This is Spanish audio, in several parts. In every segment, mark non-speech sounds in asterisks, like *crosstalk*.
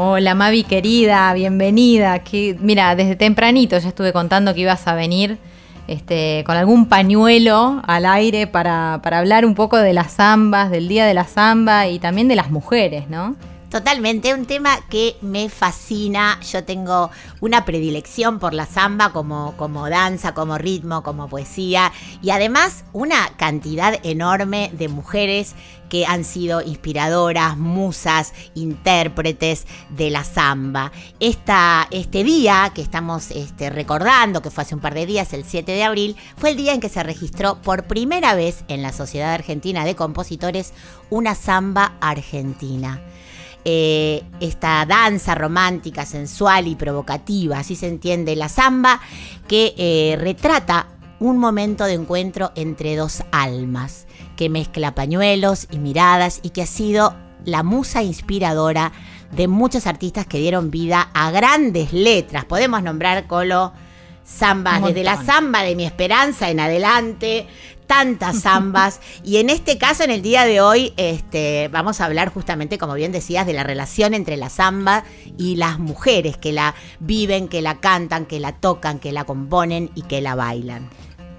Hola Mavi querida, bienvenida. Que, mira, desde tempranito ya estuve contando que ibas a venir este, con algún pañuelo al aire para, para hablar un poco de las zambas, del Día de la Zamba y también de las mujeres, ¿no? Totalmente, un tema que me fascina. Yo tengo una predilección por la samba como, como danza, como ritmo, como poesía y además una cantidad enorme de mujeres que han sido inspiradoras, musas, intérpretes de la samba. Este día que estamos este, recordando, que fue hace un par de días, el 7 de abril, fue el día en que se registró por primera vez en la Sociedad Argentina de Compositores una samba argentina eh, esta danza romántica, sensual y provocativa, así se entiende la samba, que eh, retrata un momento de encuentro entre dos almas, que mezcla pañuelos y miradas y que ha sido la musa inspiradora de muchos artistas que dieron vida a grandes letras. Podemos nombrar Colo zambas, desde la zamba de mi esperanza en adelante, tantas *laughs* zambas. y en este caso, en el día de hoy, este, vamos a hablar justamente, como bien decías, de la relación entre la samba y las mujeres que la viven, que la cantan, que la tocan, que la componen y que la bailan.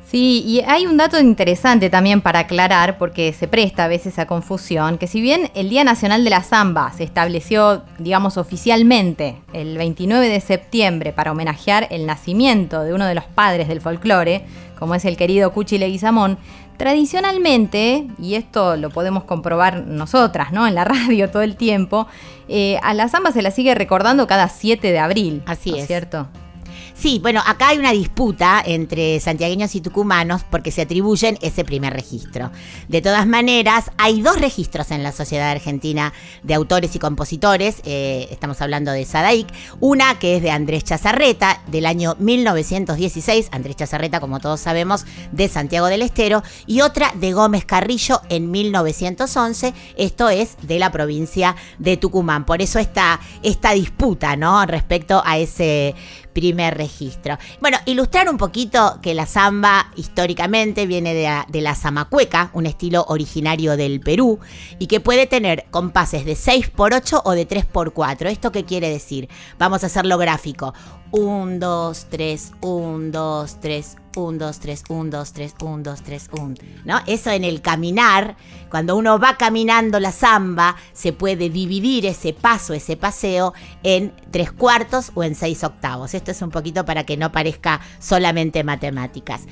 Sí, y hay un dato interesante también para aclarar, porque se presta a veces a confusión, que si bien el Día Nacional de la Zamba se estableció, digamos, oficialmente el 29 de septiembre para homenajear el nacimiento de uno de los padres del folclore, como es el querido Cuchi Leguizamón, tradicionalmente, y esto lo podemos comprobar nosotras, ¿no? En la *laughs* radio todo el tiempo, eh, a la zamba se la sigue recordando cada 7 de abril. Así ¿no es. ¿Cierto? Sí, bueno, acá hay una disputa entre santiagueños y tucumanos porque se atribuyen ese primer registro. De todas maneras, hay dos registros en la Sociedad Argentina de Autores y Compositores, eh, estamos hablando de Sadaic, una que es de Andrés Chazarreta del año 1916, Andrés Chazarreta, como todos sabemos, de Santiago del Estero, y otra de Gómez Carrillo en 1911, esto es de la provincia de Tucumán. Por eso está esta disputa, ¿no? Respecto a ese primer registro. Bueno, ilustrar un poquito que la samba históricamente viene de la, de la zamacueca, un estilo originario del Perú, y que puede tener compases de 6x8 o de 3x4. ¿Esto qué quiere decir? Vamos a hacerlo gráfico. 1, 2, 3, 1, 2, 3, 1, 2, 3, 1, 2, 3, 1, 2, 3, 1. ¿No? Eso en el caminar, cuando uno va caminando la samba, se puede dividir ese paso, ese paseo, en tres cuartos o en seis octavos. Esto es un poquito para que no parezca solamente matemáticas.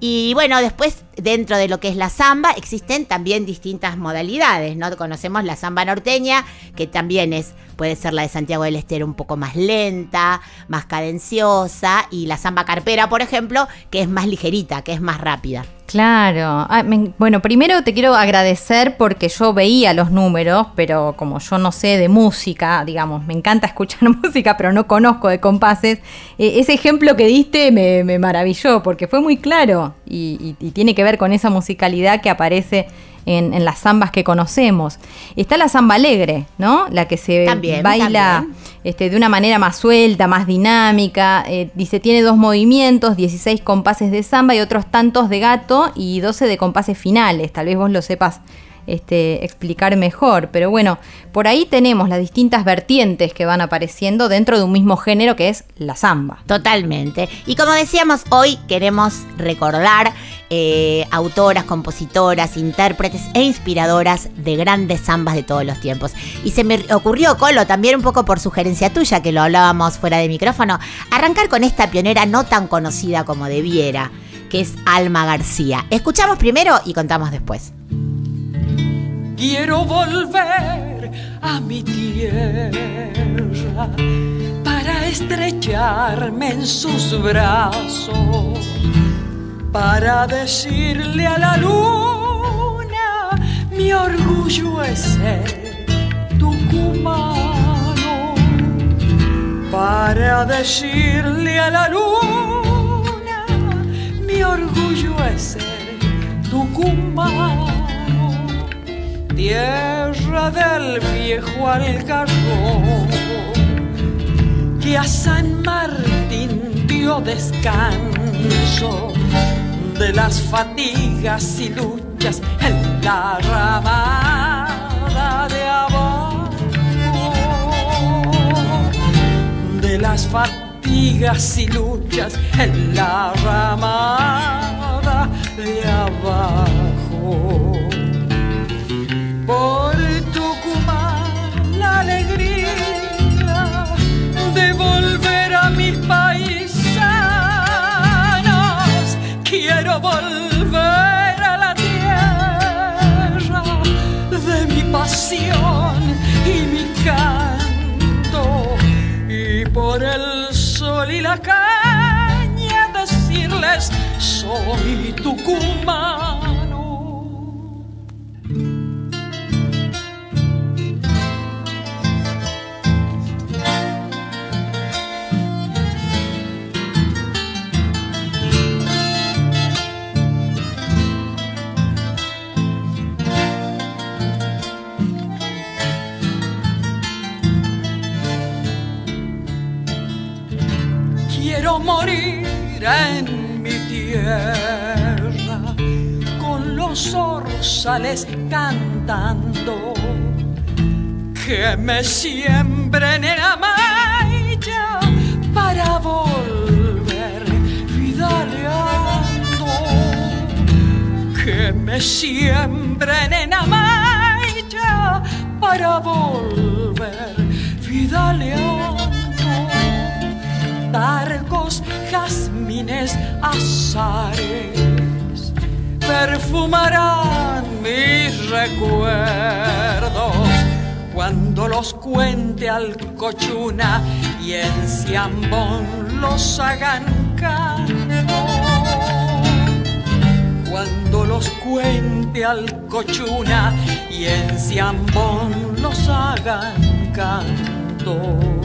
Y bueno, después, dentro de lo que es la samba, existen también distintas modalidades, ¿no? Conocemos la samba norteña, que también es Puede ser la de Santiago del Estero un poco más lenta, más cadenciosa. Y la samba carpera, por ejemplo, que es más ligerita, que es más rápida. Claro. Ah, me- bueno, primero te quiero agradecer porque yo veía los números, pero como yo no sé de música, digamos, me encanta *laughs* escuchar música, pero no conozco de compases, eh, ese ejemplo que diste me, maravilló porque fue muy claro y tiene que ver con esa musicalidad que aparece en, en las zambas que conocemos. Está la zamba alegre, ¿no? La que se También, baila también. este, de una manera más suelta, más dinámica. eh, dice, tiene dos movimientos, 16 compases de samba y otros tantos de gato y 12 de compases finales. Tal vez vos lo sepas este, explicar mejor. Pero bueno, por ahí tenemos las distintas vertientes que van apareciendo dentro de un mismo género que es la samba. Totalmente. Y como decíamos, hoy queremos recordar eh, autoras, compositoras, intérpretes e inspiradoras de grandes zambas de todos los tiempos. Y se me ocurrió, Colo, también un poco por sugerencia tuya, que lo hablábamos fuera de micrófono, arrancar con esta pionera no tan conocida como debiera, que es Alma García. Escuchamos primero y contamos después. Quiero volver a mi tierra para estrecharme en sus brazos, para decirle a la luna mi orgullo es ser tucumano para decirle a la luna, mi orgullo es ser tucumano, tierra del viejo algarrobo que a San Martín dio descanso de las fatigas y luchas en la ramada de abajo, de las fatigas y luchas en la ramada de abajo. Tucumano. Quiero morir en cantando que me siembren en Amaya para volver vidaleando que me siembren en Amaya para volver vidaleando tarcos, jazmines, azares perfumarán mis recuerdos cuando los cuente al cochuna y en Ciambón los hagan canto. Cuando los cuente al cochuna y en Ciambón los hagan canto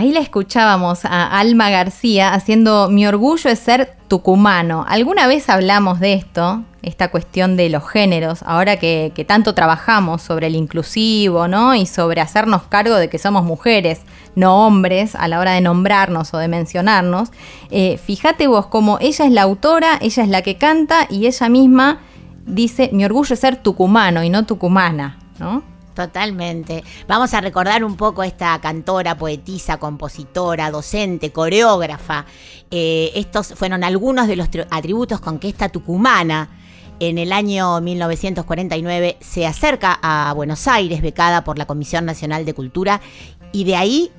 Ahí la escuchábamos a Alma García haciendo Mi orgullo es ser tucumano. ¿Alguna vez hablamos de esto? Esta cuestión de los géneros, ahora que, tanto trabajamos sobre el inclusivo, ¿no? Y sobre hacernos cargo de que somos mujeres, no hombres, a la hora de nombrarnos o de mencionarnos. Eh, fíjate vos como ella es la autora, ella es la que canta y ella misma dice, mi orgullo es ser tucumano y no tucumana, ¿no? Totalmente. Vamos a recordar un poco esta cantora, poetisa, compositora, docente, coreógrafa. Eh, estos fueron algunos de los tri- atributos con que esta tucumana en el año 1949 se acerca a Buenos Aires, becada por la Comisión Nacional de Cultura, y de ahí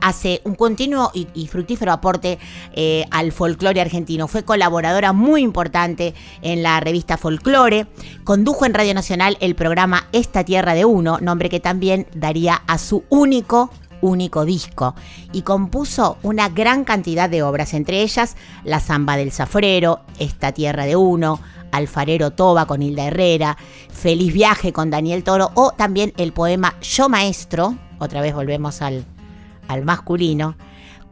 hace un continuo y, fructífero aporte eh, al folclore argentino. Fue colaboradora muy importante en la revista Folclore. Condujo en Radio Nacional el programa Esta Tierra de Uno, nombre que también daría a su único único disco y compuso una gran cantidad de obras, entre ellas La Zamba del Zafrero, Esta Tierra de Uno, Alfarero Toba con Hilda Herrera, Feliz Viaje con Daniel Toro o también el poema Yo Maestro, otra vez volvemos al, al masculino,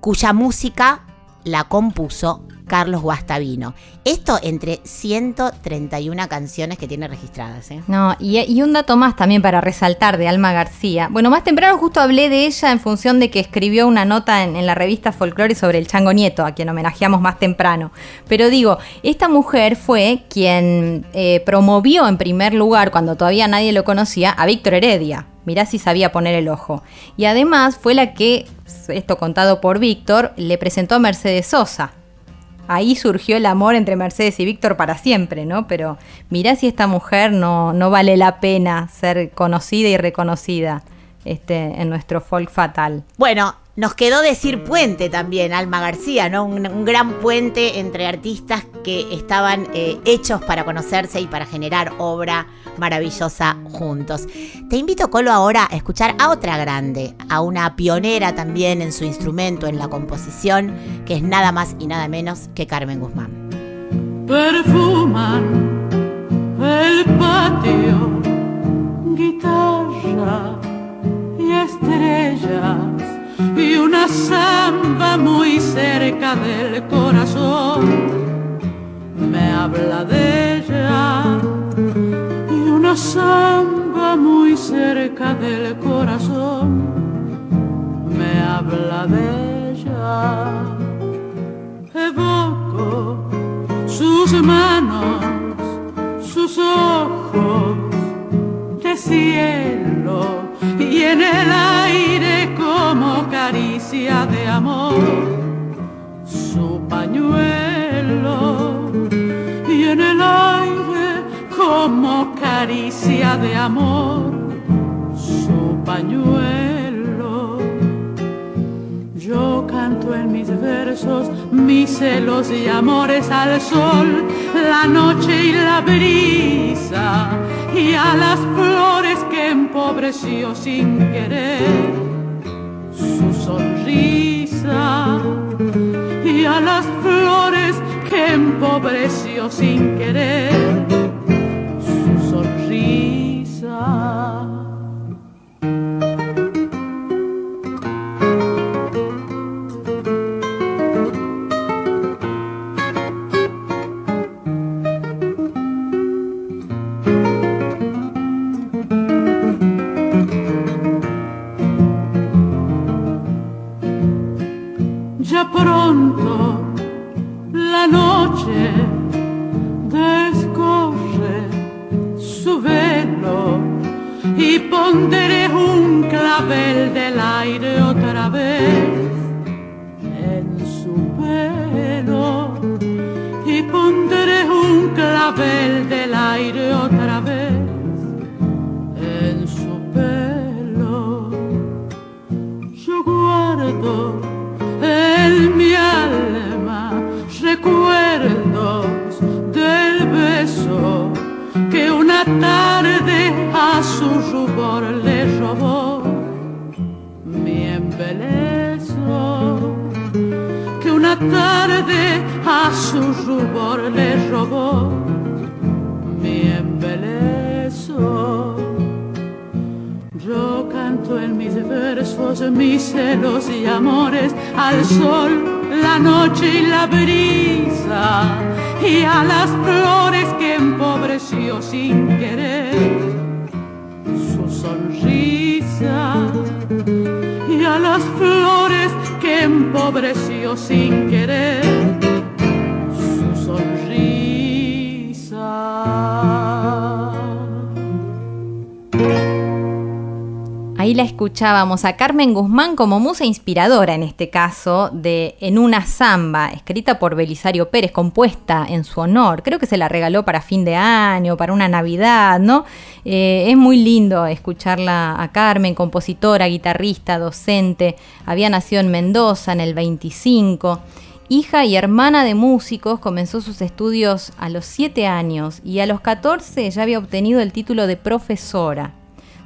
cuya música la compuso Carlos Guastavino. Esto entre 131 canciones que tiene registradas. ¿eh? No, y, un dato más también para resaltar de Alma García. Bueno, más temprano justo hablé de ella en función de que escribió una nota en, en la revista Folklore sobre el Chango Nieto, a quien homenajeamos más temprano. Pero digo, esta mujer fue quien eh, promovió en primer lugar, cuando todavía nadie lo conocía, a Víctor Heredia. Mirá si sabía poner el ojo. Y además fue la que, esto contado por Víctor, le presentó a Mercedes Sosa. ahí surgió el amor entre Mercedes y Víctor para siempre, ¿no? Pero mirá si esta mujer no, no vale la pena ser conocida y reconocida este, en nuestro folk fatal. Bueno, nos quedó decir puente también, Alma García, ¿no? Un, gran puente entre artistas que estaban eh, hechos para conocerse y para generar obra maravillosa juntos. Te invito, Colo, ahora a escuchar a otra grande, a una pionera también en su instrumento, en la composición, que es nada más y nada menos que Carmen Guzmán. perfuman el patio, guitarra y estrellas y una samba muy cerca del corazón. Me habla de ella samba muy cerca del corazón. Me habla de ella evoco sus manos, sus ojos de cielo y en el aire como caricia de amor, su pañuelo como caricia de amor, su pañuelo. Yo canto en mis versos mis celos y amores al sol, la noche y la brisa, y a las flores que empobreció sin querer su sonrisa, y a las flores que empobreció sin querer y a las flores que empobreció sin querer su sonrisa. Y a las flores que empobreció sin querer Ahí la escuchábamos a Carmen Guzmán como musa inspiradora, en este caso, de En una samba, escrita por Belisario Pérez, compuesta en su honor. Creo que se la regaló para fin de año, para una Navidad, ¿no? Eh, es muy lindo escucharla a Carmen, compositora, guitarrista, docente. Había nacido en Mendoza en el 25. Hija y hermana de músicos, comenzó sus estudios a los 7 años y a los 14 ya había obtenido el título de profesora.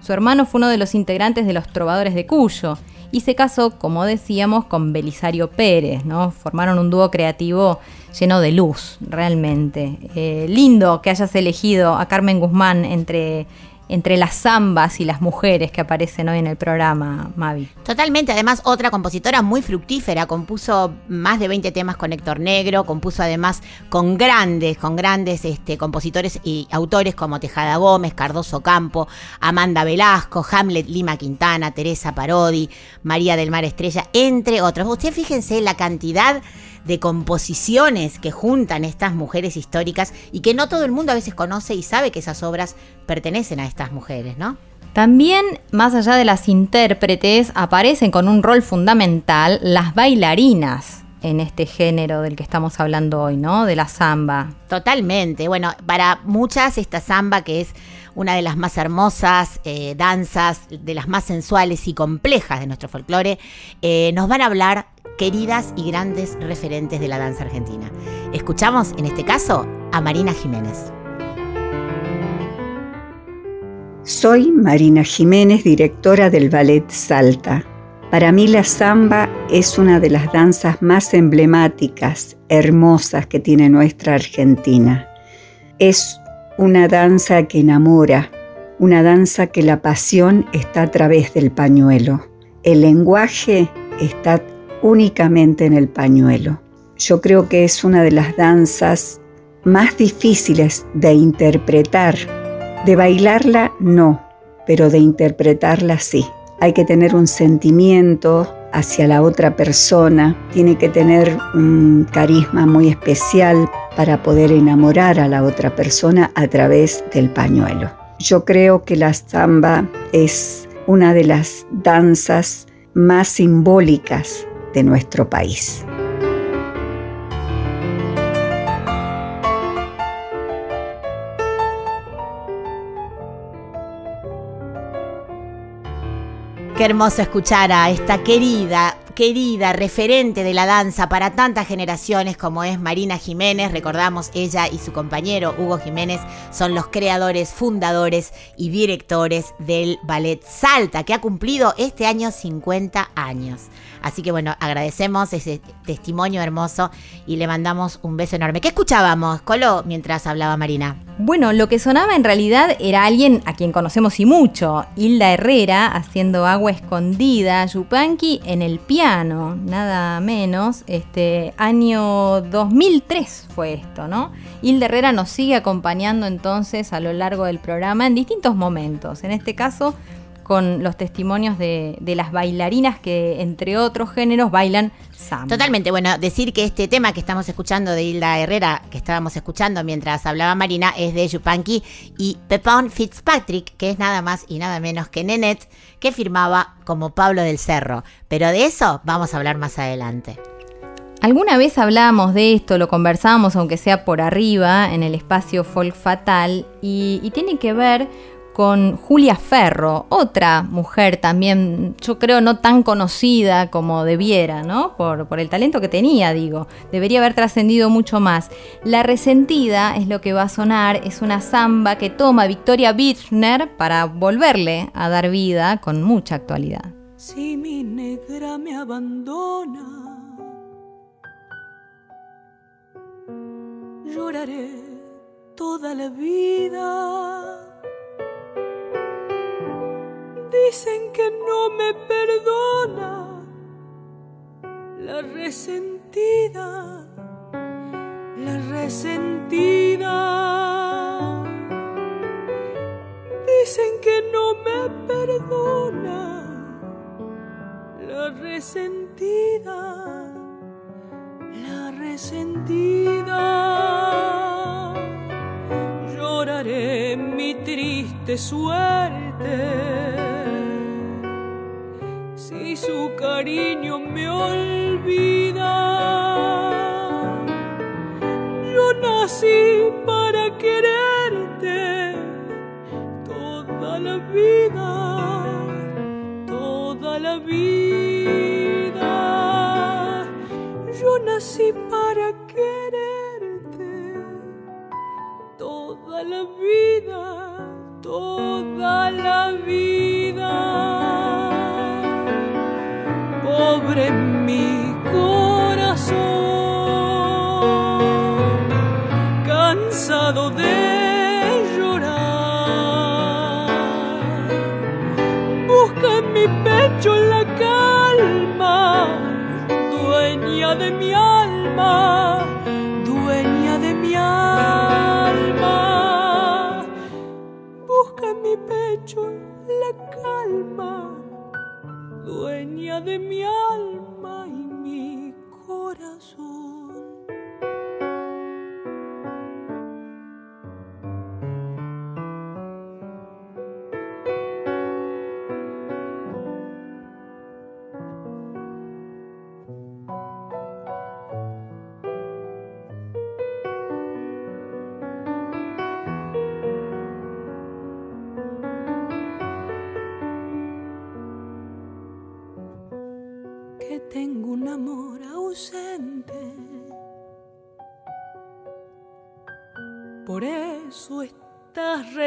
Su hermano fue uno de los integrantes de los Trovadores de Cuyo y se casó, como decíamos, con Belisario Pérez, ¿no? Formaron un dúo creativo lleno de luz, realmente. Eh, lindo que hayas elegido a Carmen Guzmán entre, entre las zambas y las mujeres que aparecen hoy en el programa, Mavi. Totalmente, además otra compositora muy fructífera, compuso más de 20 temas con Héctor Negro, compuso además con grandes, con grandes este, compositores y autores como Tejada Gómez, Cardoso Campo, Amanda Velasco, Hamlet Lima Quintana, Teresa Parodi, María del Mar Estrella, entre otros. Usted fíjense la cantidad de composiciones que juntan estas mujeres históricas y que no todo el mundo a veces conoce y sabe que esas obras pertenecen a estas mujeres, ¿no? También, más allá de las intérpretes, aparecen con un rol fundamental las bailarinas. en este género del que estamos hablando hoy, ¿no? De la samba. Totalmente. Bueno, para muchas esta samba que es una de las más hermosas eh, danzas, de las más sensuales y complejas de nuestro folclore, eh, nos van a hablar queridas y grandes referentes de la danza argentina. Escuchamos en este caso a Marina Jiménez. Soy Marina Jiménez, directora del Ballet Salta. Para mí la samba es una de las danzas más emblemáticas, hermosas que tiene nuestra Argentina. Es una danza que enamora, una danza que la pasión está a través del pañuelo. El lenguaje está únicamente en el pañuelo. Yo creo que es una de las danzas más difíciles de interpretar de bailarla no, pero de interpretarla sí. Hay que tener un sentimiento hacia la otra persona, tiene que tener un carisma muy especial para poder enamorar a la otra persona a través del pañuelo. Yo creo que la samba es una de las danzas más simbólicas de nuestro país. Qué hermoso escuchar a esta querida, querida referente de la danza para tantas generaciones como es Marina Jiménez. Recordamos, ella y su compañero Hugo Jiménez son los creadores, fundadores y directores del Ballet Salta, que ha cumplido este año 50 años. Así que bueno, agradecemos ese testimonio hermoso y le mandamos un beso enorme. ¿Qué escuchábamos, Colo, mientras hablaba Marina? Bueno, lo que sonaba en realidad era alguien a quien conocemos y mucho, Hilda Herrera haciendo agua escondida, Yupanqui en el piano, nada menos. Este año 2003 fue esto, ¿no? Hilda Herrera nos sigue acompañando entonces a lo largo del programa en distintos momentos. En este caso, con los testimonios de, de las bailarinas que, entre otros géneros, bailan samba. Totalmente, bueno, decir que este tema que estamos escuchando de Hilda Herrera, que estábamos escuchando mientras hablaba Marina, es de Yupanqui y Pepón Fitzpatrick, que es nada más y nada menos que Nenet, que firmaba como Pablo del Cerro. Pero de eso vamos a hablar más adelante. Alguna vez hablábamos de esto, lo conversábamos aunque sea por arriba en el espacio Folk Fatal y, y tiene que ver con Julia Ferro, otra mujer también, yo creo, no tan conocida como debiera, ¿no? Por, el talento que tenía, digo. Debería haber trascendido mucho más. La resentida es lo que va a sonar, es una samba que toma Victoria Birchner para volverle a dar vida con mucha actualidad. Si mi negra me abandona, lloraré toda la vida. Dicen que no me perdona la resentida, la resentida. Dicen que no me perdona la resentida, la resentida. Lloraré mi triste suerte si su cariño me olvida. Yo nací para quererte toda la vida, toda la vida. Yo nací para quererte toda la vida, toda la vida. Pobre mi corazón, cansado de llorar. Busca en mi pecho la calma, dueña de mi alma, dueña de mi alma. Busca en mi pecho la calma, dueña de mi alma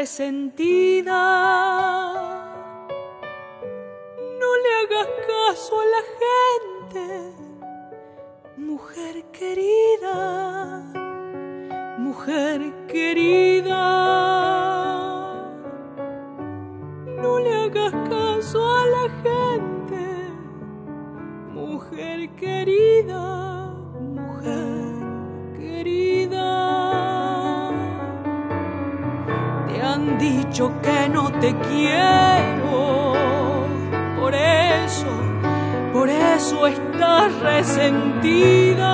resentida. No le hagas caso a la gente, mujer querida, mujer querida. No le hagas caso a la gente, mujer querida, mujer querida. Dicho que no te quiero, por eso, por eso estás resentida.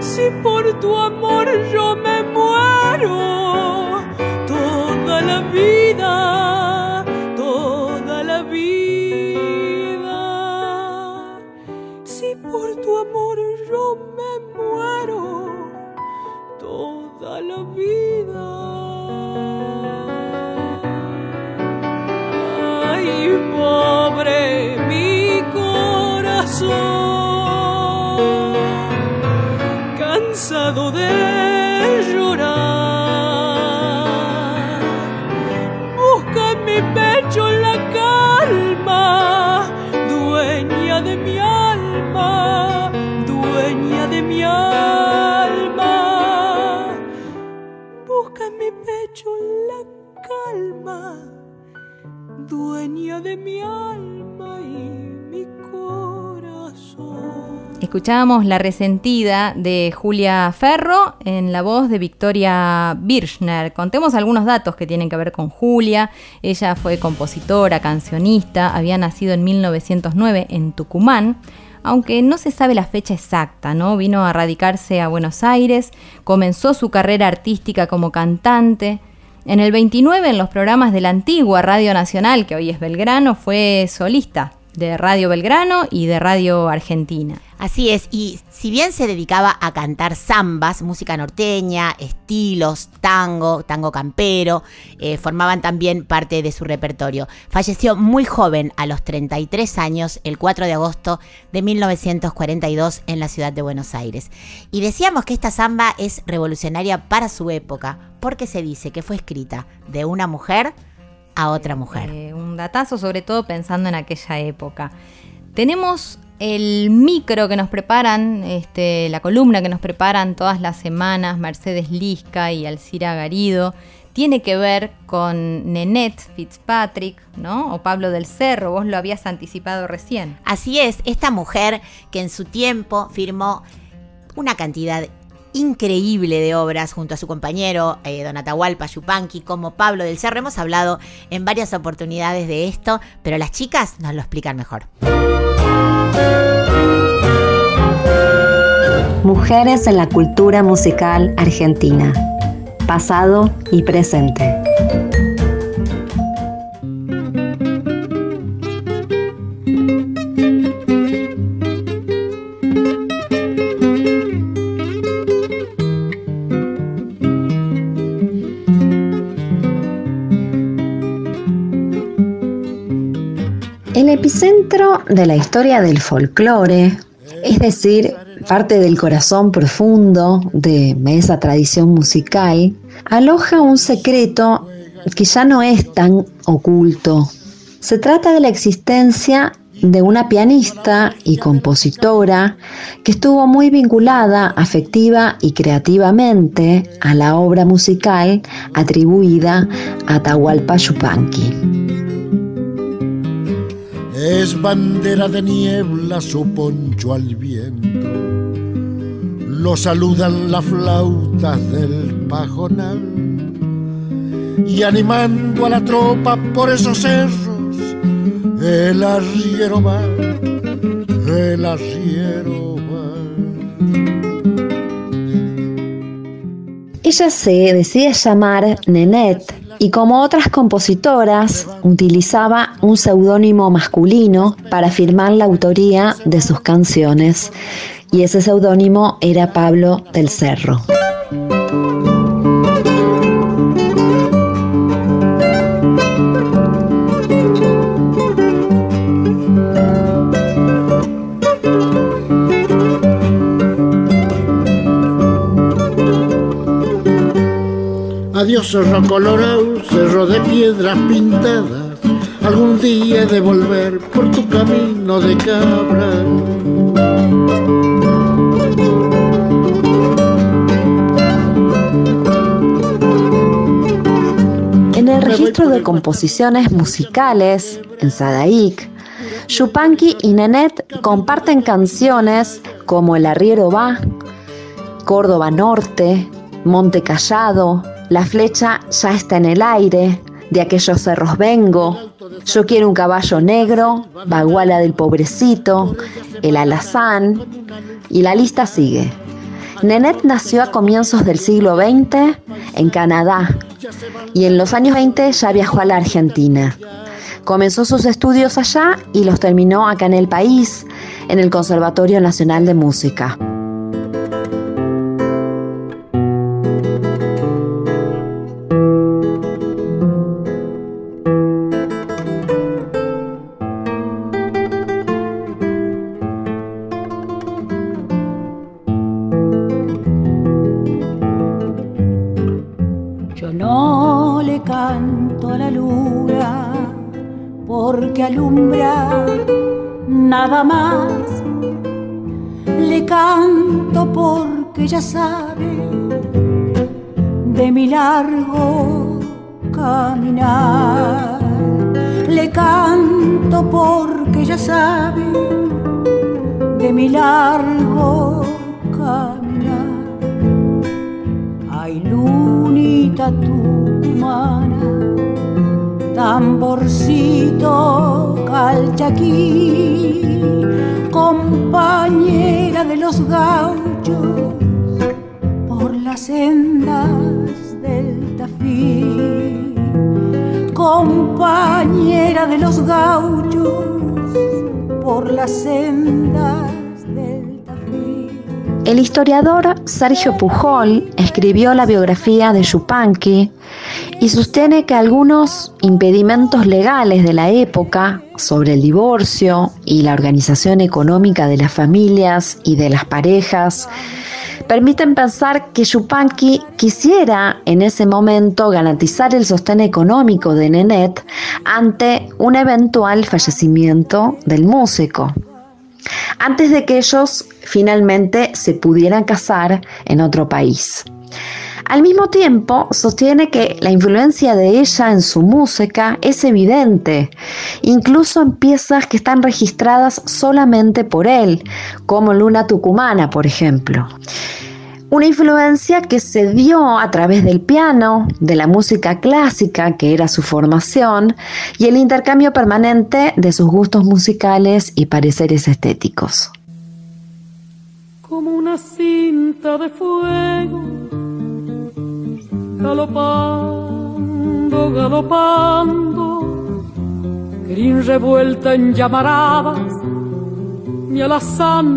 Si por tu amor yo me muero, toda la vida, Escuchábamos La Resentida de Julia Ferro en la voz de Victoria Birchner. Contemos algunos datos que tienen que ver con Julia. Ella fue compositora, cancionista, había nacido en 1909 en Tucumán. Aunque no se sabe la fecha exacta, ¿no? Vino a radicarse a Buenos Aires, comenzó su carrera artística como cantante. En el 29, en los programas de la antigua Radio Nacional, que hoy es Belgrano, fue solista de Radio Belgrano y de Radio Argentina. Así es, y si bien se dedicaba a cantar zambas, música norteña, estilos, tango, tango campero, eh, formaban también parte de su repertorio. Falleció muy joven, a los 33 años, el 4 de agosto de 1942 en la ciudad de Buenos Aires. Y decíamos que esta zamba es revolucionaria para su época, porque se dice que fue escrita de una mujer a otra mujer. Eh, un datazo, sobre todo pensando en aquella época. Tenemos el micro que nos preparan, este, la columna que nos preparan todas las semanas, Mercedes Lisca y Alcira Garido. Tiene que ver con Nenette Fitzpatrick, ¿no? O Pablo del Cerro, vos lo habías anticipado recién. Así es, esta mujer que en su tiempo firmó una cantidad increíble de obras junto a su compañero eh, Don Atahualpa Yupanqui como Pablo del Cerro. Hemos hablado en varias oportunidades de esto, pero las chicas nos lo explican mejor. Mujeres en la cultura musical argentina. Pasado y presente. Epicentro de la historia del folclore, es decir, parte del corazón profundo de esa tradición musical, aloja un secreto que ya no es tan oculto. Se trata de la existencia de una pianista y compositora que estuvo muy vinculada afectiva y creativamente a la obra musical atribuida a Atahualpa Yupanqui. Es bandera de niebla su poncho al viento. Lo saludan las flautas del pajonal. Y animando a la tropa por esos cerros, el arriero va, el arriero va. Ella se decía llamar Nenette y como otras compositoras utilizaba un seudónimo masculino para firmar la autoría de sus canciones y ese seudónimo era Pablo del Cerro. Adiós, zorro colorado cerro de piedras pintadas. Algún día de volver por tu camino de cabra. En el registro de composiciones musicales, en Sadaik, Yupanqui y Nenet comparten canciones como El Arriero Va, Córdoba Norte, Monte Callado, La flecha ya está en el aire, De aquellos cerros vengo, Yo quiero un caballo negro, Baguala del pobrecito, El Alazán, y la lista sigue. Nenet nació a comienzos del siglo XX en Canadá y en los años 20 ya viajó a la Argentina. Comenzó sus estudios allá y los terminó acá en el país, en el Conservatorio Nacional de Música. Alumbra nada más. Le canto porque ya sabe de mi largo caminar. Le canto porque ya sabe de mi largo caminar. Ay, lunita tucumana, tamborcito calchaquí, compañera de los gauchos por las sendas del Tafí, compañera de los gauchos por las sendas. El historiador Sergio Pujol escribió la biografía de Yupanqui y sostiene que algunos impedimentos legales de la época sobre el divorcio y la organización económica de las familias y de las parejas permiten pensar que Yupanqui quisiera en ese momento garantizar el sostén económico de Nenet ante un eventual fallecimiento del músico antes de que ellos finalmente se pudieran casar en otro país. Al mismo tiempo, sostiene que la influencia de ella en su música es evidente, incluso en piezas que están registradas solamente por él, como Luna Tucumana, por ejemplo. Una influencia que se dio a través del piano, de la música clásica, que era su formación, y el intercambio permanente de sus gustos musicales y pareceres estéticos. como una cinta de fuego, galopando, galopando, crin revuelta en llamaradas, mi alazán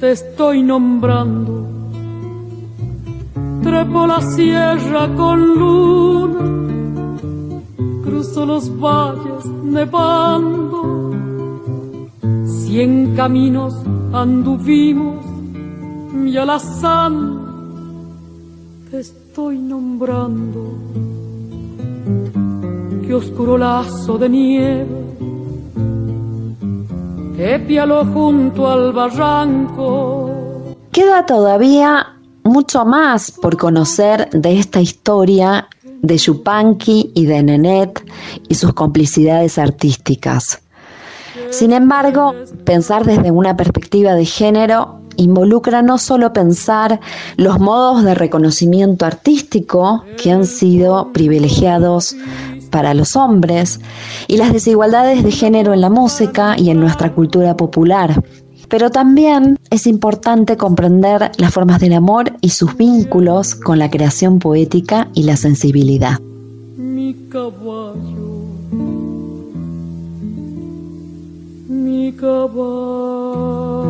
te estoy nombrando. Trepo la sierra con luna, cruzo los valles nevando, cien caminos anduvimos, mi alazán te estoy nombrando. Qué oscuro lazo de nieve, épialo junto al barranco. Queda todavía mucho más por conocer de esta historia de Yupanqui y de Nenet y sus complicidades artísticas. Sin embargo, pensar desde una perspectiva de género involucra no solo pensar los modos de reconocimiento artístico que han sido privilegiados para los hombres y las desigualdades de género en la música y en nuestra cultura popular, pero también es importante comprender las formas del amor y sus vínculos con la creación poética y la sensibilidad. mi caballo, mi caballo.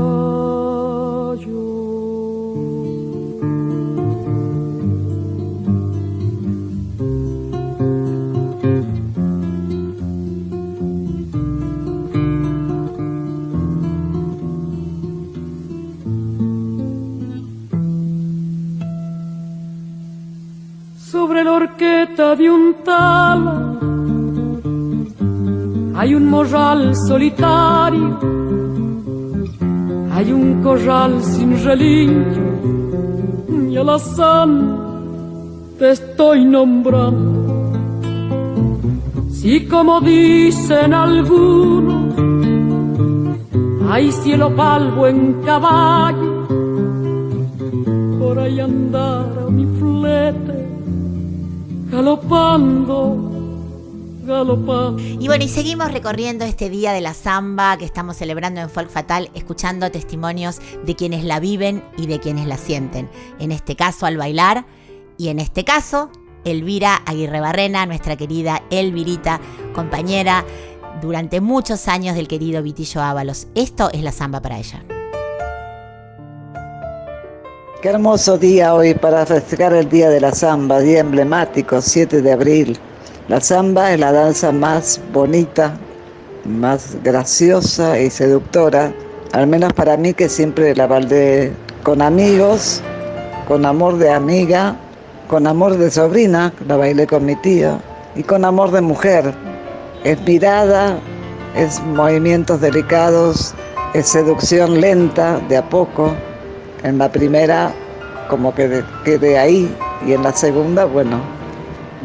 De un tala hay un morral solitario, hay un corral sin relincho y al azar te estoy nombrando. Si como dicen algunos, hay cielo palvo en caballo, por ahí andar mi flete, galopando. Y bueno, y seguimos recorriendo este día de la samba que estamos celebrando en Folk Fatal, escuchando testimonios de quienes la viven y de quienes la sienten. En este caso al bailar y en este caso Elvira Aguirre Barrena, nuestra querida Elvirita, compañera durante muchos años del querido Vitillo Ábalos. Esto es la samba para ella. Qué hermoso día hoy para festejar el Día de la Samba, día emblemático, 7 de abril. La samba es la danza más bonita, más graciosa y seductora, al menos para mí que siempre la bailé con amigos, con amor de amiga, con amor de sobrina, la bailé con mi tío, y con amor de mujer. Es mirada, es movimientos delicados, es seducción lenta, de a poco. En la primera, como que de- quede ahí, y en la segunda, bueno,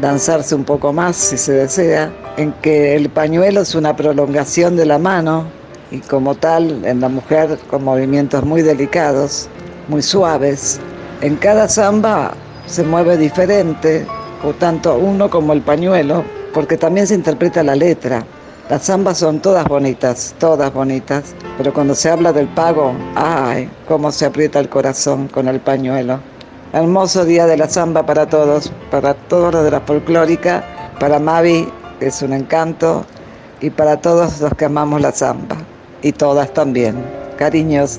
danzarse un poco más si se desea, en que el pañuelo es una prolongación de la mano y como tal en la mujer con movimientos muy delicados, muy suaves. En cada samba se mueve diferente, o tanto uno como el pañuelo, porque también se interpreta la letra. Las zambas son todas bonitas, todas bonitas, pero cuando se habla del pago, ay, cómo se aprieta el corazón con el pañuelo. Hermoso día de la samba para todos, para todos los de la folclórica, para Mavi, es un encanto, y para todos los que amamos la samba, y todas también. Cariños.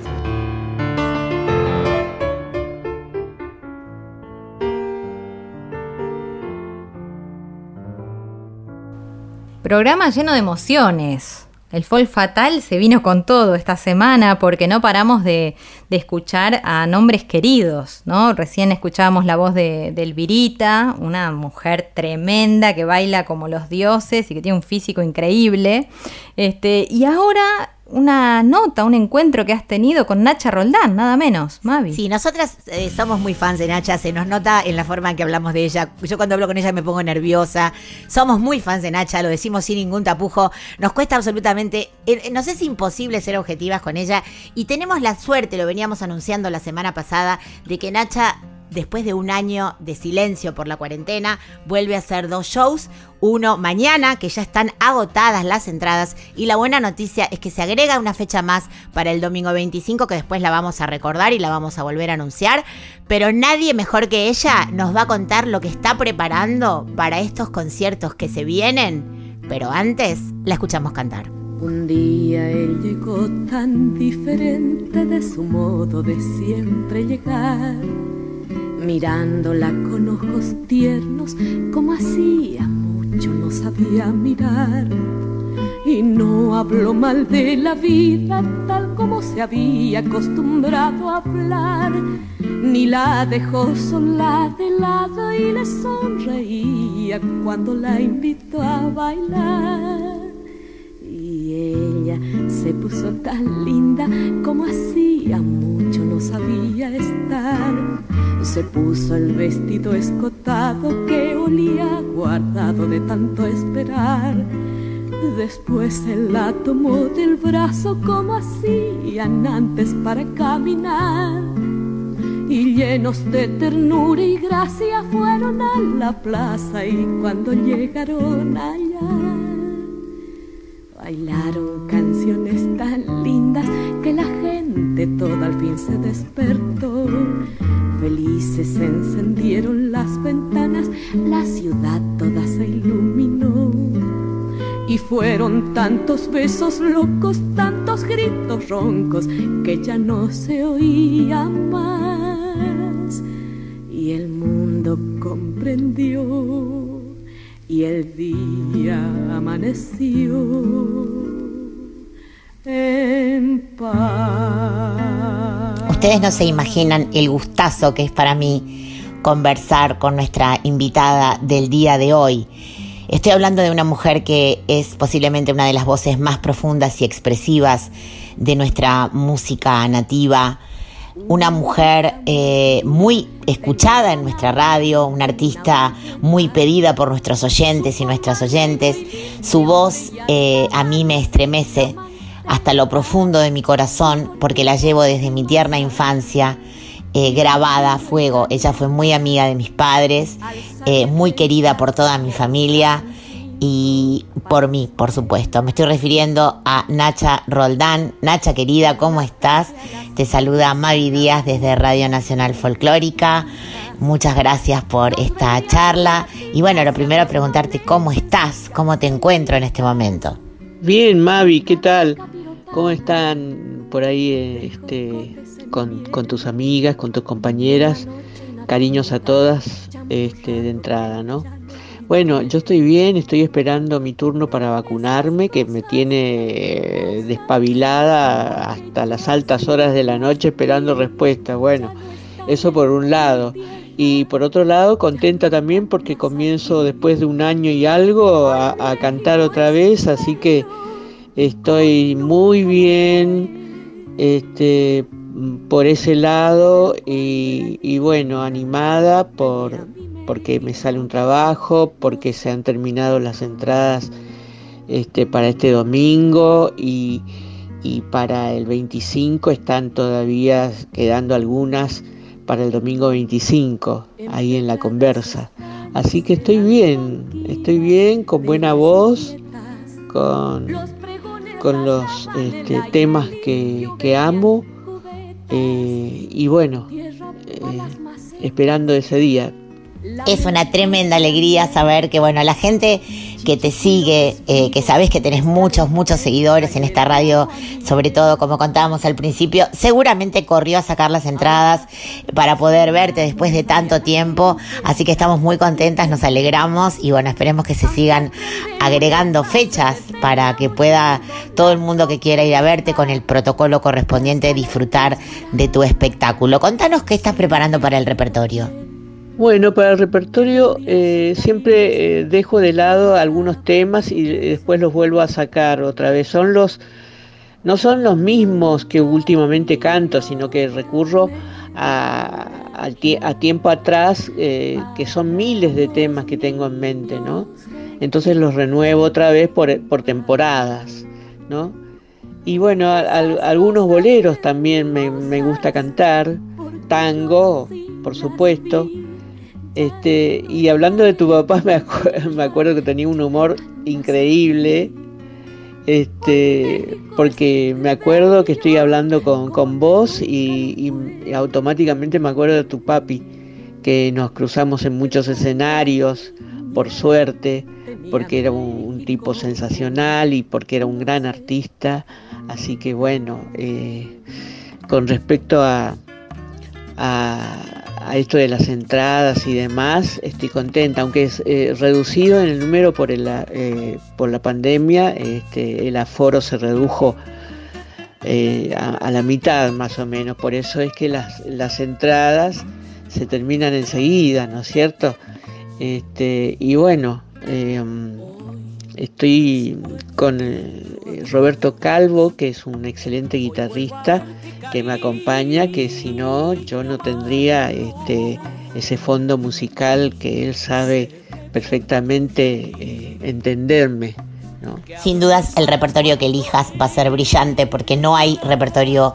Programa lleno de emociones. El Folk Fatal se vino con todo esta semana porque no paramos de, de escuchar a nombres queridos, ¿no? Recién escuchábamos la voz de, de Elvirita, una mujer tremenda que baila como los dioses y que tiene un físico increíble. Este, y ahora una nota, un encuentro que has tenido con Nacha Roldán, nada menos, Mavi. Sí, nosotras eh, somos muy fans de Nacha, se nos nota en la forma en que hablamos de ella. Yo cuando hablo con ella me pongo nerviosa. Somos muy fans de Nacha, lo decimos sin ningún tapujo. Nos cuesta absolutamente, eh, nos es imposible ser objetivas con ella y tenemos la suerte, lo veníamos anunciando la semana pasada, de que Nacha después de un año de silencio por la cuarentena, vuelve a hacer dos shows. Uno mañana, que ya están agotadas las entradas. Y la buena noticia es que se agrega una fecha más para el domingo 25, que después la vamos a recordar y la vamos a volver a anunciar. Pero nadie mejor que ella nos va a contar lo que está preparando para estos conciertos que se vienen. Pero antes, la escuchamos cantar. Un día él llegó tan diferente de su modo de siempre llegar, mirándola con ojos tiernos como hacía mucho no sabía mirar. Y no habló mal de la vida tal como se había acostumbrado a hablar, ni la dejó sola de lado y le sonreía cuando la invitó a bailar. Y ella se puso tan linda como hacía mucho no sabía estar. Se puso el vestido escotado que olía guardado de tanto esperar. Después él la tomó del brazo como hacían antes para caminar. Y llenos de ternura y gracia fueron a la plaza y cuando llegaron allá Bailaron canciones tan lindas que la gente toda al fin se despertó. Felices se encendieron las ventanas, la ciudad toda se iluminó. Y fueron tantos besos locos, tantos gritos roncos, que ya no se oía más. Y el mundo comprendió y el día amaneció en paz. Ustedes no se imaginan el gustazo que es para mí conversar con nuestra invitada del día de hoy. Estoy hablando de una mujer que es posiblemente una de las voces más profundas y expresivas de nuestra música nativa, una mujer eh, muy escuchada en nuestra radio, una artista muy pedida por nuestros oyentes y nuestras oyentes. Su voz eh, a mí me estremece hasta lo profundo de mi corazón porque la llevo desde mi tierna infancia. eh, grabada a fuego. Ella fue muy amiga de mis padres, eh, muy querida por toda mi familia y por mí, por supuesto. Me estoy refiriendo a Nacha Roldán. Nacha querida, ¿cómo estás? Te saluda Mavi Díaz desde Radio Nacional Folclórica. Muchas gracias por esta charla. Y bueno, lo primero preguntarte cómo estás, cómo te encuentro en este momento. Bien, Mavi, ¿qué tal? ¿Cómo están por ahí eh, este, con, tus amigas, con tus compañeras? Cariños a todas este, de entrada, ¿no? Bueno, yo estoy bien, estoy esperando mi turno para vacunarme, que me tiene eh, despabilada hasta las altas horas de la noche esperando respuesta. Bueno, eso por un lado. Y por otro lado, contenta también porque comienzo después de un año y algo a cantar otra vez, así que estoy muy bien este, por ese lado y, y bueno, animada por, porque me sale un trabajo, porque se han terminado las entradas este, para este domingo y, y para el 25 están todavía quedando algunas para el domingo 25, ahí en la conversa. Así que estoy bien, estoy bien, con buena voz, con, con los este, temas que, amo eh, y bueno, eh, esperando ese día. Es una tremenda alegría saber que, bueno, la gente que te sigue, eh, que sabes que tenés muchos, muchos seguidores en esta radio, sobre todo como contábamos al principio, seguramente corrió a sacar las entradas para poder verte después de tanto tiempo, así que estamos muy contentas, nos alegramos y bueno, esperemos que se sigan agregando fechas para que pueda todo el mundo que quiera ir a verte con el protocolo correspondiente disfrutar de tu espectáculo. Contanos qué estás preparando para el repertorio. Bueno, para el repertorio eh, siempre eh, dejo de lado algunos temas y después los vuelvo a sacar otra vez. Son los, no son los mismos que últimamente canto, sino que recurro a, a, tiempo atrás, eh, que son miles de temas que tengo en mente, ¿no? Entonces los renuevo otra vez por, por temporadas, ¿no? Y bueno, a, algunos boleros también me, me gusta cantar, tango, por supuesto. Este, y hablando de tu papá, *laughs* me, acu me, acuerdo que tenía un humor increíble. Este, porque me acuerdo que estoy hablando con, con vos y, y, automáticamente me acuerdo de tu papi, que nos cruzamos en muchos escenarios, por suerte, porque era un, tipo sensacional y porque era un gran artista. Así que bueno, eh, con respecto a a esto de las entradas y demás, estoy contenta, aunque es eh, reducido en el número por, el, eh, por la pandemia, este, el aforo se redujo eh, a, a, la mitad más o menos, por eso es que las, las entradas se terminan enseguida, ¿no es cierto? Este, y bueno, estoy con Roberto Calvo, que es un excelente guitarrista, que me acompaña, que si no yo no tendría este, ese fondo musical que él sabe perfectamente eh, entenderme. ¿No? Sin dudas el repertorio que elijas va a ser brillante porque no hay repertorio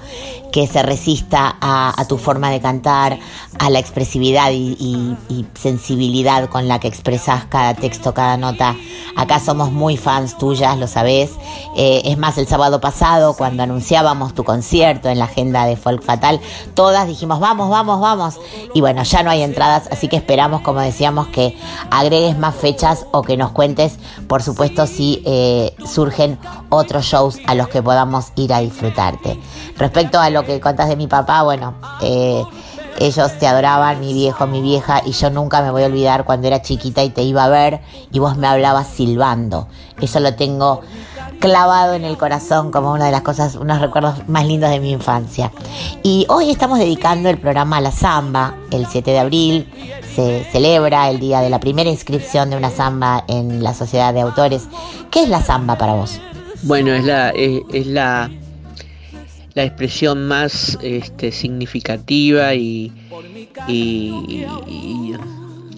que se resista a, tu forma de cantar, a la expresividad y, sensibilidad con la que expresas cada texto, cada nota. Acá somos muy fans tuyas, lo sabés. Eh, es más, el sábado pasado, cuando anunciábamos tu concierto en la agenda de Folk Fatal, todas dijimos, vamos, vamos, vamos. Y bueno, ya no hay entradas, así que esperamos, como decíamos, que agregues más fechas o que nos cuentes, por supuesto, si eh, surgen otros shows a los que podamos ir a disfrutarte. Respecto a lo que contas de mi papá, bueno, eh, ellos te adoraban, mi viejo, mi vieja, y yo nunca me voy a olvidar cuando era chiquita y te iba a ver y vos me hablabas silbando. Eso lo tengo clavado en el corazón como una de las cosas, unos recuerdos más lindos de mi infancia. Y hoy estamos dedicando el programa a la samba. El 7 de abril se celebra el día de la primera inscripción de una samba en la Sociedad de Autores. ¿Qué es la samba para vos? Bueno, es la, es, es la, la expresión más este, significativa y, y-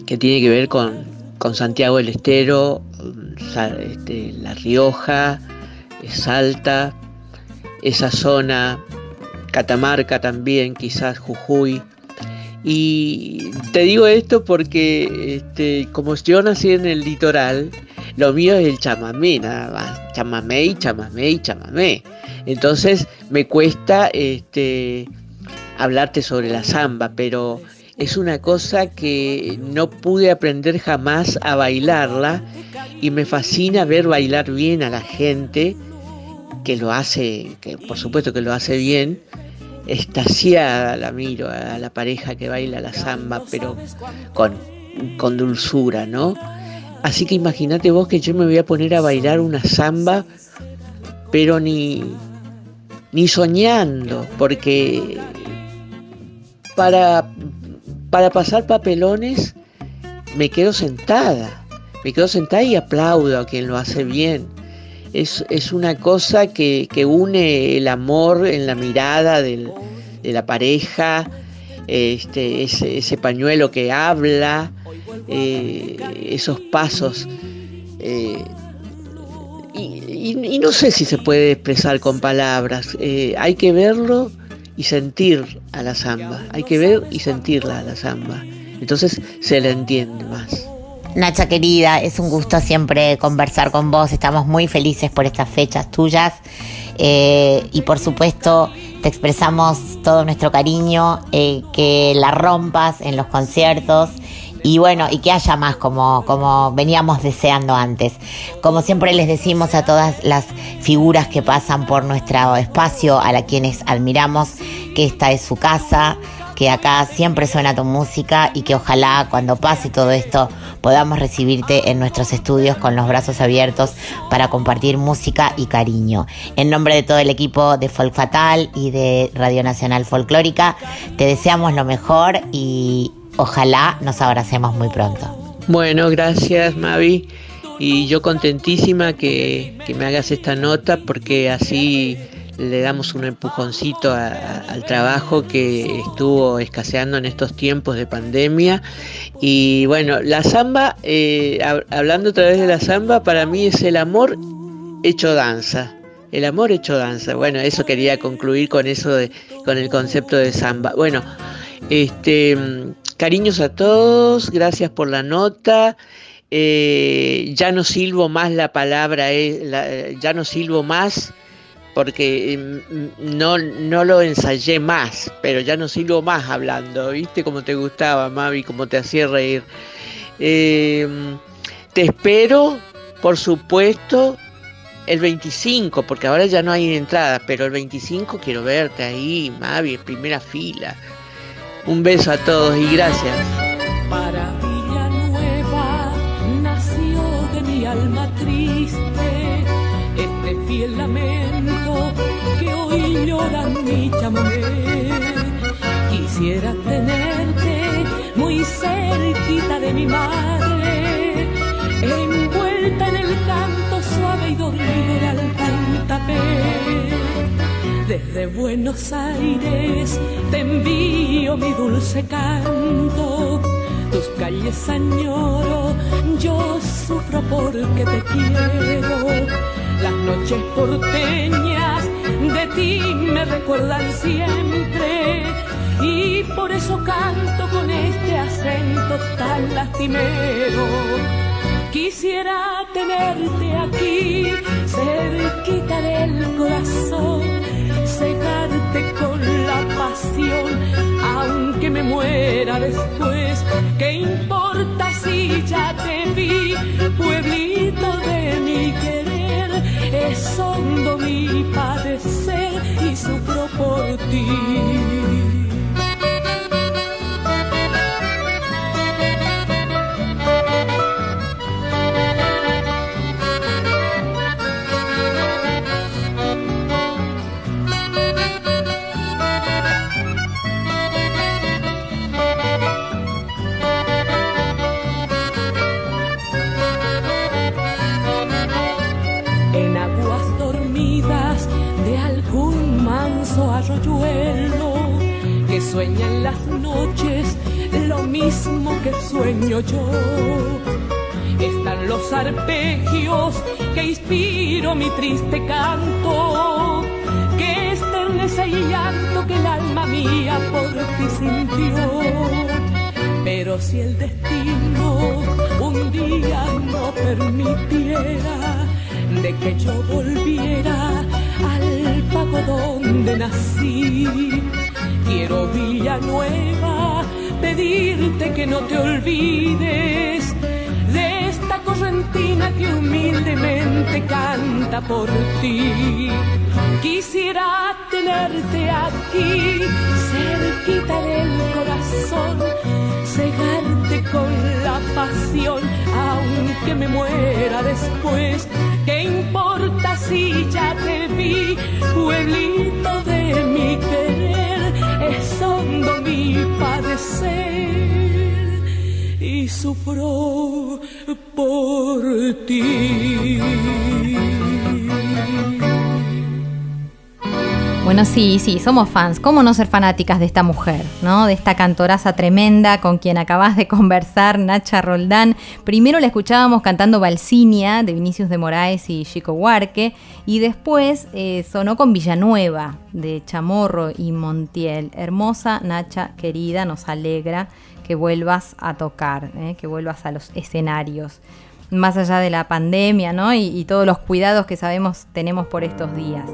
que tiene que ver con, con Santiago del Estero, Sa- este, La Rioja, Salta, esa zona, Catamarca también, quizás Jujuy. Y te digo esto porque este, como yo nací en el litoral, lo mío es el chamamé, nada más. Chamamé y chamamé y chamamé. Entonces me cuesta este, hablarte sobre la samba, pero es una cosa que no pude aprender jamás a bailarla y me fascina ver bailar bien a la gente que lo hace, que por supuesto que lo hace bien, extasiada la miro a la pareja que baila la samba, pero con, con dulzura, ¿no? Así que imagínate vos que yo me voy a poner a bailar una samba, pero ni, ni soñando, porque para, para pasar papelones me quedo sentada, me quedo sentada y aplaudo a quien lo hace bien. Es, es una cosa que, que une el amor en la mirada de la pareja, este, ese, ese pañuelo que habla, eh, esos pasos. eh, y no sé si se puede expresar con palabras, eh, hay que verlo y sentir a la samba, hay que ver y sentirla a la samba. Entonces se la entiende más. Nacha querida, es un gusto siempre conversar con vos. Estamos muy felices por estas fechas tuyas. Eh, y por supuesto, te expresamos todo nuestro cariño, eh, que la rompas en los conciertos. Y bueno, y que haya más como, como veníamos deseando antes. Como siempre les decimos a todas las figuras que pasan por nuestro espacio, a la quienes admiramos, que esta es su casa, que acá siempre suena tu música y que ojalá cuando pase todo esto podamos recibirte en nuestros estudios con los brazos abiertos para compartir música y cariño. En nombre de todo el equipo de Folk Fatal y de Radio Nacional Folclórica, te deseamos lo mejor y ojalá nos abracemos muy pronto. Bueno, gracias Mavi. Y yo contentísima que, que me hagas esta nota porque así le damos un empujoncito al trabajo que estuvo escaseando en estos tiempos de pandemia. Y bueno, la samba, eh, hab- hablando otra vez de la samba, para mí es el amor hecho danza. El amor hecho danza. Bueno, eso quería concluir con eso de, con el concepto de samba. Bueno, este mm, cariños a todos, gracias por la nota. Eh, ya no silbo más la palabra, eh, ya no silbo más porque mm, no, no lo ensayé más, pero ya no silbo más hablando, ¿viste? Como te gustaba, Mavi, como te hacía reír. Eh, te espero, por supuesto, el 25, porque ahora ya no hay entradas, pero el 25 quiero verte ahí, Mavi, en primera fila. Un beso a todos y gracias. Hoy llora mi chamamé. Quisiera tenerte muy cerquita de mi madre, envuelta en el canto suave y dormido de algún tapé. Desde Buenos Aires te envío mi dulce canto. Tus calles añoro, yo sufro porque te quiero. Las noches porteñas de ti me recuerdan siempre. Y por eso canto con este acento tan lastimero. Quisiera tenerte aquí, cerquita del corazón, cegarte con la pasión, aunque me muera después. ¿Qué importa si ya te vi, pueblito de mi querer? Es hondo mi padecer y sufro por ti. Sueña en las noches lo mismo que sueño yo. Están los arpegios que inspiro mi triste canto, que esterneza y llanto que el alma mía por ti sintió. Pero si el destino un día no permitiera de que yo volviera al pago donde nací, quiero Villanueva pedirte que no te olvides de esta correntina que humildemente canta por ti. Quisiera tenerte aquí, cerquita del corazón, cegarte con la pasión, aunque me muera después. ¿Qué importa si ya te vi, pueblito de mi querer? Padecer y sufro por ti. Sí, sí, somos fans. ¿Cómo no ser fanáticas de esta mujer, ¿no? De esta cantoraza tremenda con quien acabas de conversar, Nacha Roldán. Primero la escuchábamos cantando Balsinia de Vinicius de Moraes y Chico Huarque. Y después eh, sonó con Villanueva de Chamorro y Montiel. Hermosa, Nacha, querida, nos alegra que vuelvas a tocar, ¿eh? que vuelvas a los escenarios. Más allá de la pandemia, ¿no? Y todos los cuidados que sabemos tenemos por estos días.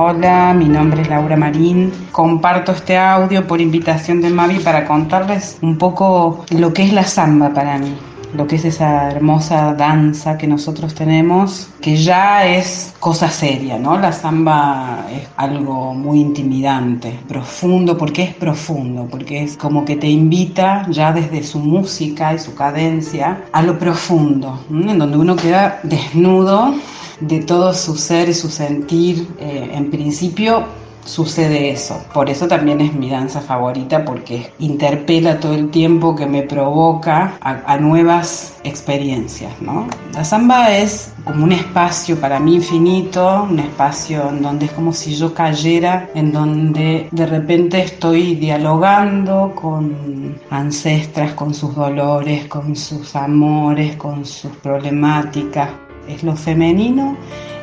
Hola, mi nombre es Laura Marín. Comparto este audio por invitación de Mavi para contarles un poco lo que es la samba para mí, lo que es esa hermosa danza que nosotros tenemos, que ya es cosa seria, ¿no? La samba es algo muy intimidante, profundo, porque es profundo, porque es como que te invita ya desde su música y su cadencia a lo profundo, en donde uno queda desnudo de todo su ser y su sentir. Eh, en principio sucede eso. Por eso también es mi danza favorita porque interpela todo el tiempo que me provoca a, a nuevas experiencias. ¿no? La samba es como un espacio para mí infinito, un espacio en donde es como si yo cayera, en donde de repente estoy dialogando con ancestras, con sus dolores, con sus amores, con sus problemáticas. Es lo femenino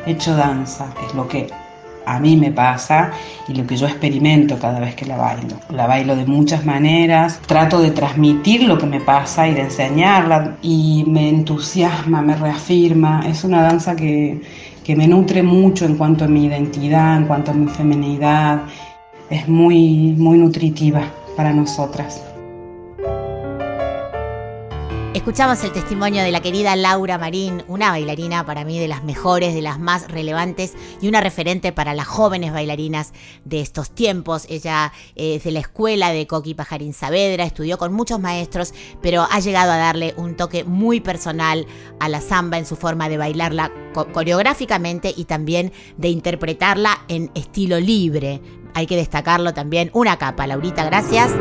hecho danza, es lo que a mí me pasa y lo que yo experimento cada vez que la bailo. La bailo de muchas maneras, trato de transmitir lo que me pasa y de enseñarla y me entusiasma, me reafirma. Es una danza que, que me nutre mucho en cuanto a mi identidad, en cuanto a mi feminidad. Es muy, muy nutritiva para nosotras. Escuchamos el testimonio de la querida Laura Marín, una bailarina para mí de las mejores, de las más relevantes y una referente para las jóvenes bailarinas de estos tiempos. Ella es de la escuela de Coqui Pajarín Saavedra, estudió con muchos maestros, pero ha llegado a darle un toque muy personal a la samba en su forma de bailarla co- coreográficamente y también de interpretarla en estilo libre. Hay que destacarlo también. Una capa, Laurita, gracias.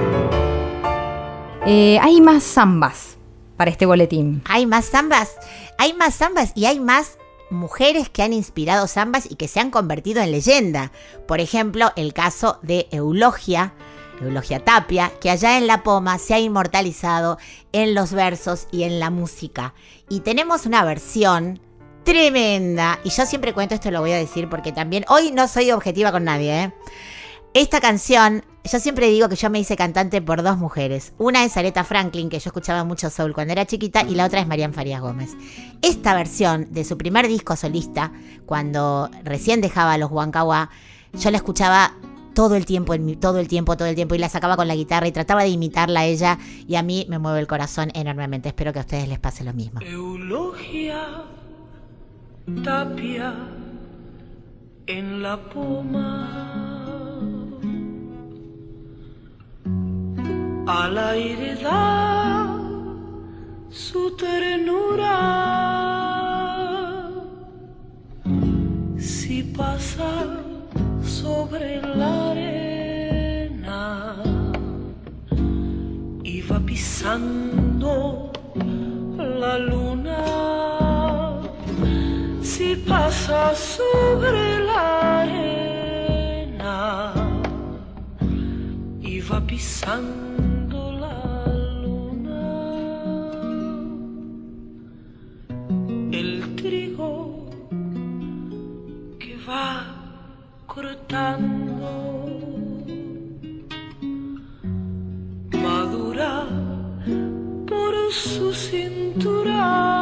Eh, hay más zambas para este boletín. Hay más zambas, hay más zambas y hay más mujeres que han inspirado zambas y que se han convertido en leyenda. Por ejemplo, el caso de Eulogia, Eulogia Tapia, que allá en La Poma se ha inmortalizado en los versos y en la música. Y tenemos una versión tremenda, y yo siempre cuento esto, lo voy a decir porque también hoy no soy objetiva con nadie, ¿eh? Esta canción, yo siempre digo que yo me hice cantante por dos mujeres. Una es Aretha Franklin, que yo escuchaba mucho soul cuando era chiquita, y la otra es Marian Farías Gómez. Esta versión de su primer disco solista, cuando recién dejaba los Huancahuá, yo la escuchaba todo el tiempo, todo el tiempo, todo el tiempo, y la sacaba con la guitarra y trataba de imitarla a ella, y a mí me mueve el corazón enormemente. Espero que a ustedes les pase lo mismo. Eulogia Tapia en la poma. Al aire da su ternura. Si pasa sobre la arena y va pisando la luna si pasa sobre la arena y va pisando va cortando madura por su cintura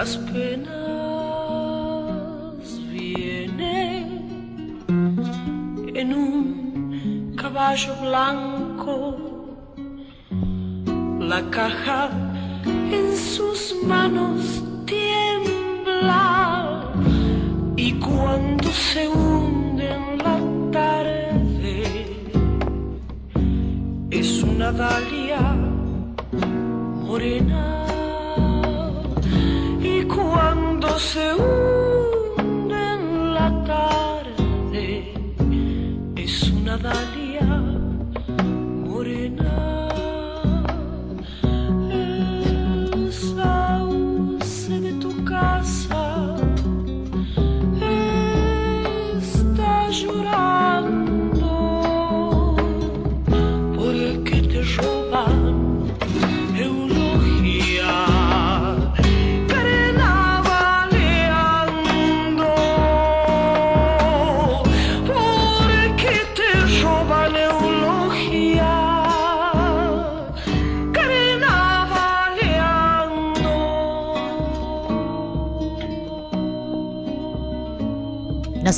las penas viene en un caballo blanco la caja en sus manos tiembla y cuando se hunde en la tarde es una dalia morena cuando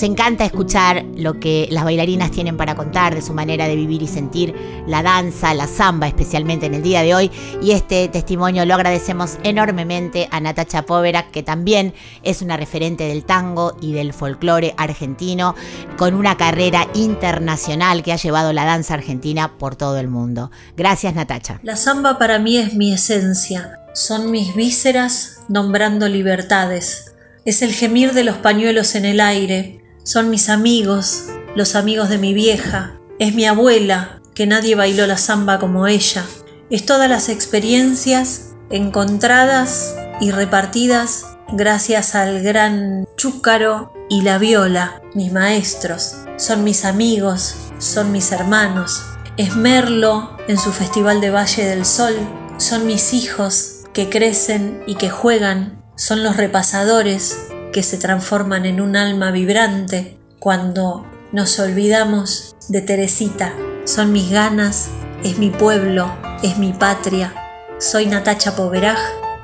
Nos encanta escuchar lo que las bailarinas tienen para contar de su manera de vivir y sentir la danza, la samba, especialmente en el día de hoy. Y este testimonio lo agradecemos enormemente a Natacha Povera, que también es una referente del tango y del folclore argentino, con una carrera internacional que ha llevado la danza argentina por todo el mundo. Gracias, Natacha. La samba para mí es mi esencia, son mis vísceras nombrando libertades. Es el gemir de los pañuelos en el aire, son mis amigos, los amigos de mi vieja, es mi abuela, que nadie bailó la samba como ella. Es todas las experiencias encontradas y repartidas gracias al gran chúcaro y la viola, mis maestros, son mis amigos, son mis hermanos. Es Merlo en su Festival de Valle del Sol, son mis hijos que crecen y que juegan, son los repasadores que se transforman en un alma vibrante cuando nos olvidamos de Teresita. Son mis ganas, es mi pueblo, es mi patria. Soy Natacha Poveraj,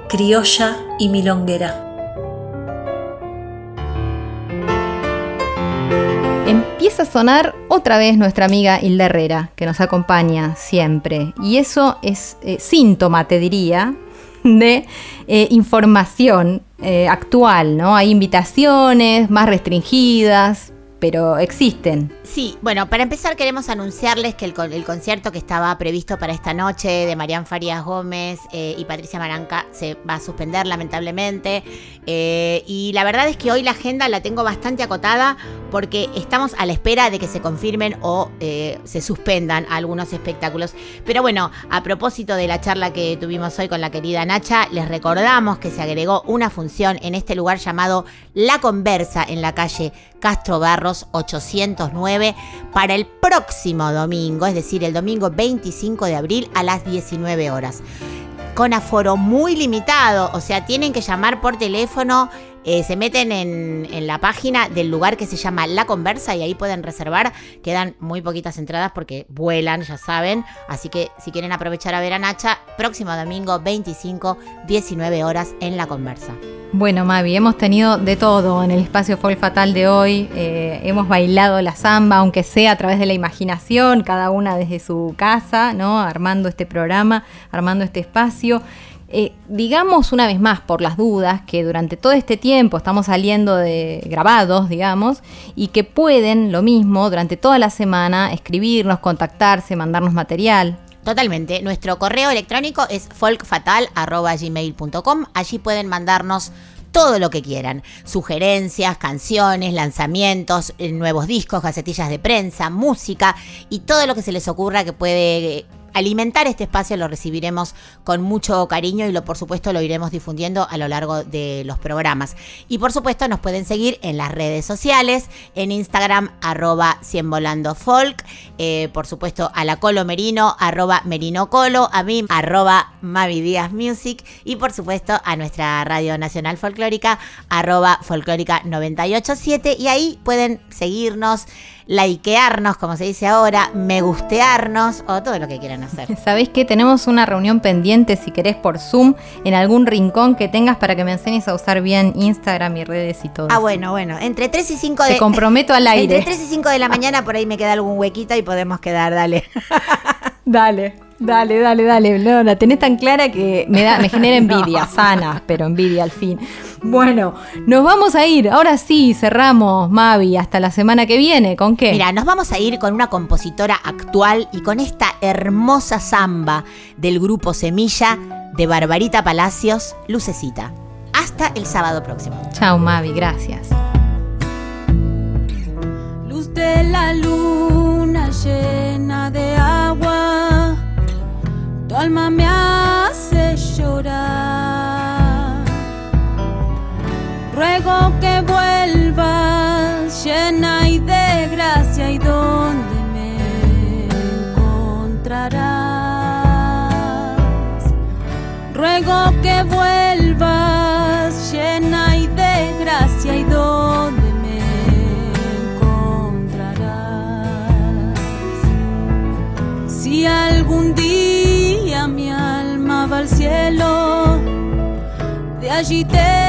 criolla y milonguera. Empieza a sonar otra vez nuestra amiga Hilda Herrera, que nos acompaña siempre. Y eso es eh, síntoma, te diría, de eh, información eh, actual, ¿no? Hay invitaciones más restringidas, pero existen. Sí, bueno, para empezar queremos anunciarles que el, con- el concierto que estaba previsto para esta noche de Marian Farías Gómez eh, y Patricia Maranca se va a suspender lamentablemente. Eh, y la verdad es que hoy la agenda la tengo bastante acotada porque estamos a la espera de que se confirmen o eh, se suspendan algunos espectáculos. Pero bueno, a propósito de la charla que tuvimos hoy con la querida Nacha, les recordamos que se agregó una función en este lugar llamado La Conversa en la calle Castro Barros 809 para el próximo domingo, es decir, el domingo 25 de abril a las 19 horas. Con aforo muy limitado, o sea, tienen que llamar por teléfono, eh, se meten en, en la página del lugar que se llama La Conversa y ahí pueden reservar. Quedan muy poquitas entradas porque vuelan, ya saben. Así que si quieren aprovechar a ver a Nacha, próximo domingo 25, 19 horas en La Conversa. Bueno, Mavi, hemos tenido de todo en el espacio Folk Fatal de hoy. Eh, hemos bailado la samba, aunque sea a través de la imaginación, cada una desde su casa, ¿no? Armando este programa, armando este espacio. Eh, digamos una vez más, por las dudas, que durante todo este tiempo estamos saliendo de grabados, digamos, y que pueden lo mismo durante toda la semana escribirnos, contactarse, mandarnos material. Totalmente. Nuestro correo electrónico es folkfatal.gmail.com. Allí pueden mandarnos todo lo que quieran. Sugerencias, canciones, lanzamientos, eh, nuevos discos, gacetillas de prensa, música y todo lo que se les ocurra que puede... Alimentar este espacio lo recibiremos con mucho cariño y lo por supuesto lo iremos difundiendo a lo largo de los programas. Y por supuesto nos pueden seguir en las redes sociales, en Instagram arroba 100 volando folk, eh, por supuesto a la Colo Merino arroba Merino Colo, a mí arroba Mavi Díaz Music y por supuesto a nuestra Radio Nacional Folclórica arroba folclórica 987 y ahí pueden seguirnos, likearnos como se dice ahora, me gustearnos o todo lo que quieran hacer. *laughs* ¿Sabéis que tenemos una reunión pendiente, si querés, por Zoom, en algún rincón que tengas para que me enseñes a usar bien Instagram y redes y todo Ah, eso? bueno, bueno, entre 3 y 5 de... Te comprometo al *laughs* aire. Entre 3 y 5 de la mañana por ahí me queda algún huequito y podemos quedar, dale. *laughs* Dale, dale, dale, dale. No, la tenés tan clara que me, da, me genera *laughs* envidia, sana, pero envidia al fin. *laughs* Bueno, nos vamos a ir. Ahora sí, cerramos, Mavi, hasta la semana que viene. ¿Con qué? Mira, nos vamos a ir con una compositora actual y con esta hermosa samba del grupo Semilla de Barbarita Palacios, Lucecita. Hasta el sábado próximo. Chao, Mavi, gracias. Luz de la luna alma me hace llorar. Ruego que vuelvas llena y de gracia y donde me encontrarás. Ruego que vuelvas de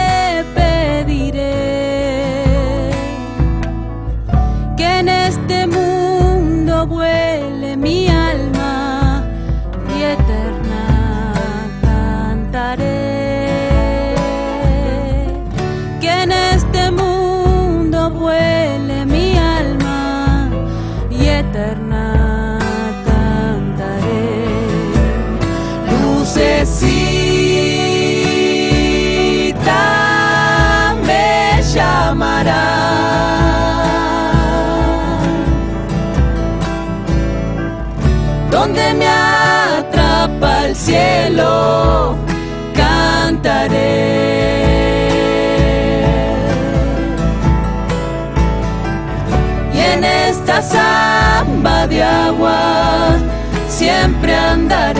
siempre andaré.